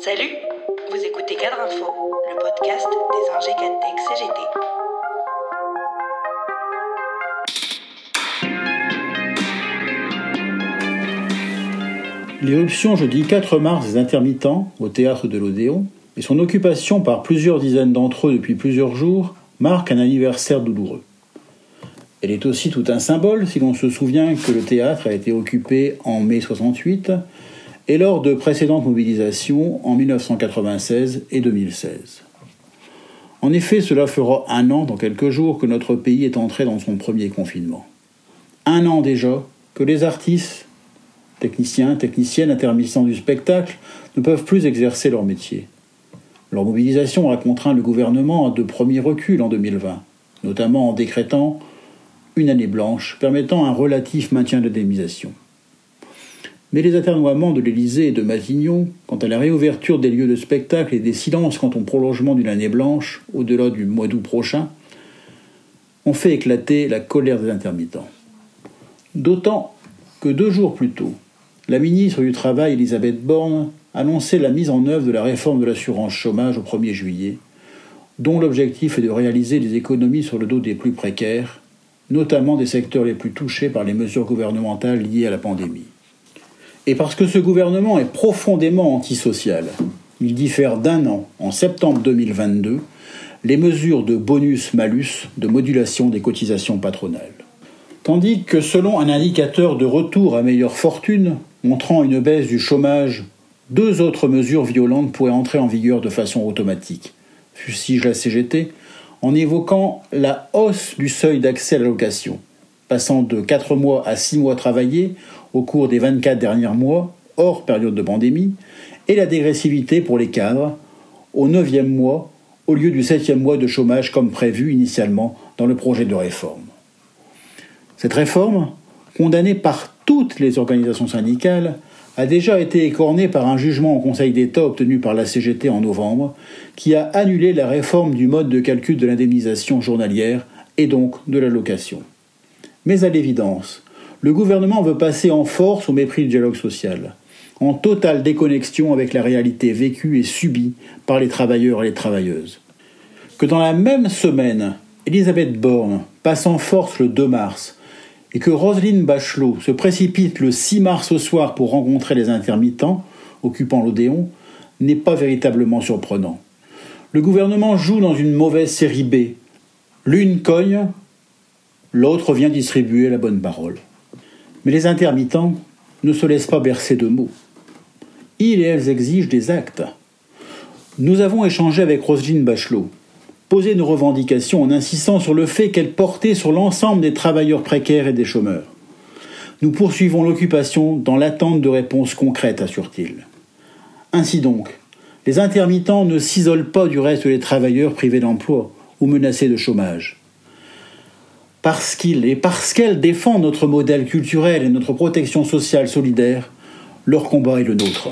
Salut, vous écoutez Cadre Info, le podcast des ingé CGT. L'irruption jeudi 4 mars des intermittents au théâtre de l'Odéon et son occupation par plusieurs dizaines d'entre eux depuis plusieurs jours marque un anniversaire douloureux. Elle est aussi tout un symbole si l'on se souvient que le théâtre a été occupé en mai 68 et lors de précédentes mobilisations en 1996 et 2016. En effet, cela fera un an dans quelques jours que notre pays est entré dans son premier confinement. Un an déjà que les artistes, techniciens, techniciennes, intermittents du spectacle ne peuvent plus exercer leur métier. Leur mobilisation a contraint le gouvernement à de premiers reculs en 2020, notamment en décrétant une année blanche permettant un relatif maintien de l'indemnisation. Mais les aternoiements de l'Élysée et de Matignon, quant à la réouverture des lieux de spectacle et des silences quant au prolongement d'une année blanche, au-delà du mois d'août prochain, ont fait éclater la colère des intermittents. D'autant que deux jours plus tôt, la ministre du Travail, Elisabeth Borne, annonçait la mise en œuvre de la réforme de l'assurance chômage au 1er juillet, dont l'objectif est de réaliser des économies sur le dos des plus précaires notamment des secteurs les plus touchés par les mesures gouvernementales liées à la pandémie. Et parce que ce gouvernement est profondément antisocial, il diffère d'un an, en septembre 2022, les mesures de bonus-malus de modulation des cotisations patronales. Tandis que selon un indicateur de retour à meilleure fortune, montrant une baisse du chômage, deux autres mesures violentes pourraient entrer en vigueur de façon automatique. Fustige la CGT, en évoquant la hausse du seuil d'accès à l'allocation, passant de 4 mois à 6 mois travaillés au cours des 24 derniers mois, hors période de pandémie, et la dégressivité pour les cadres au 9e mois au lieu du 7e mois de chômage comme prévu initialement dans le projet de réforme. Cette réforme, condamnée par toutes les organisations syndicales, a déjà été écorné par un jugement au Conseil d'État obtenu par la CGT en novembre, qui a annulé la réforme du mode de calcul de l'indemnisation journalière et donc de l'allocation. Mais à l'évidence, le gouvernement veut passer en force au mépris du dialogue social, en totale déconnexion avec la réalité vécue et subie par les travailleurs et les travailleuses. Que dans la même semaine, Elisabeth Borne passe en force le 2 mars et que Roselyne Bachelot se précipite le 6 mars au soir pour rencontrer les intermittents occupant l'Odéon n'est pas véritablement surprenant. Le gouvernement joue dans une mauvaise série B. L'une cogne, l'autre vient distribuer la bonne parole. Mais les intermittents ne se laissent pas bercer de mots. Ils et elles exigent des actes. Nous avons échangé avec Roselyne Bachelot, poser nos revendications en insistant sur le fait qu'elles portaient sur l'ensemble des travailleurs précaires et des chômeurs. Nous poursuivons l'occupation dans l'attente de réponses concrètes, assure-t-il. Ainsi donc, les intermittents ne s'isolent pas du reste des travailleurs privés d'emploi ou menacés de chômage. Parce qu'ils et parce qu'elles défendent notre modèle culturel et notre protection sociale solidaire, leur combat est le nôtre.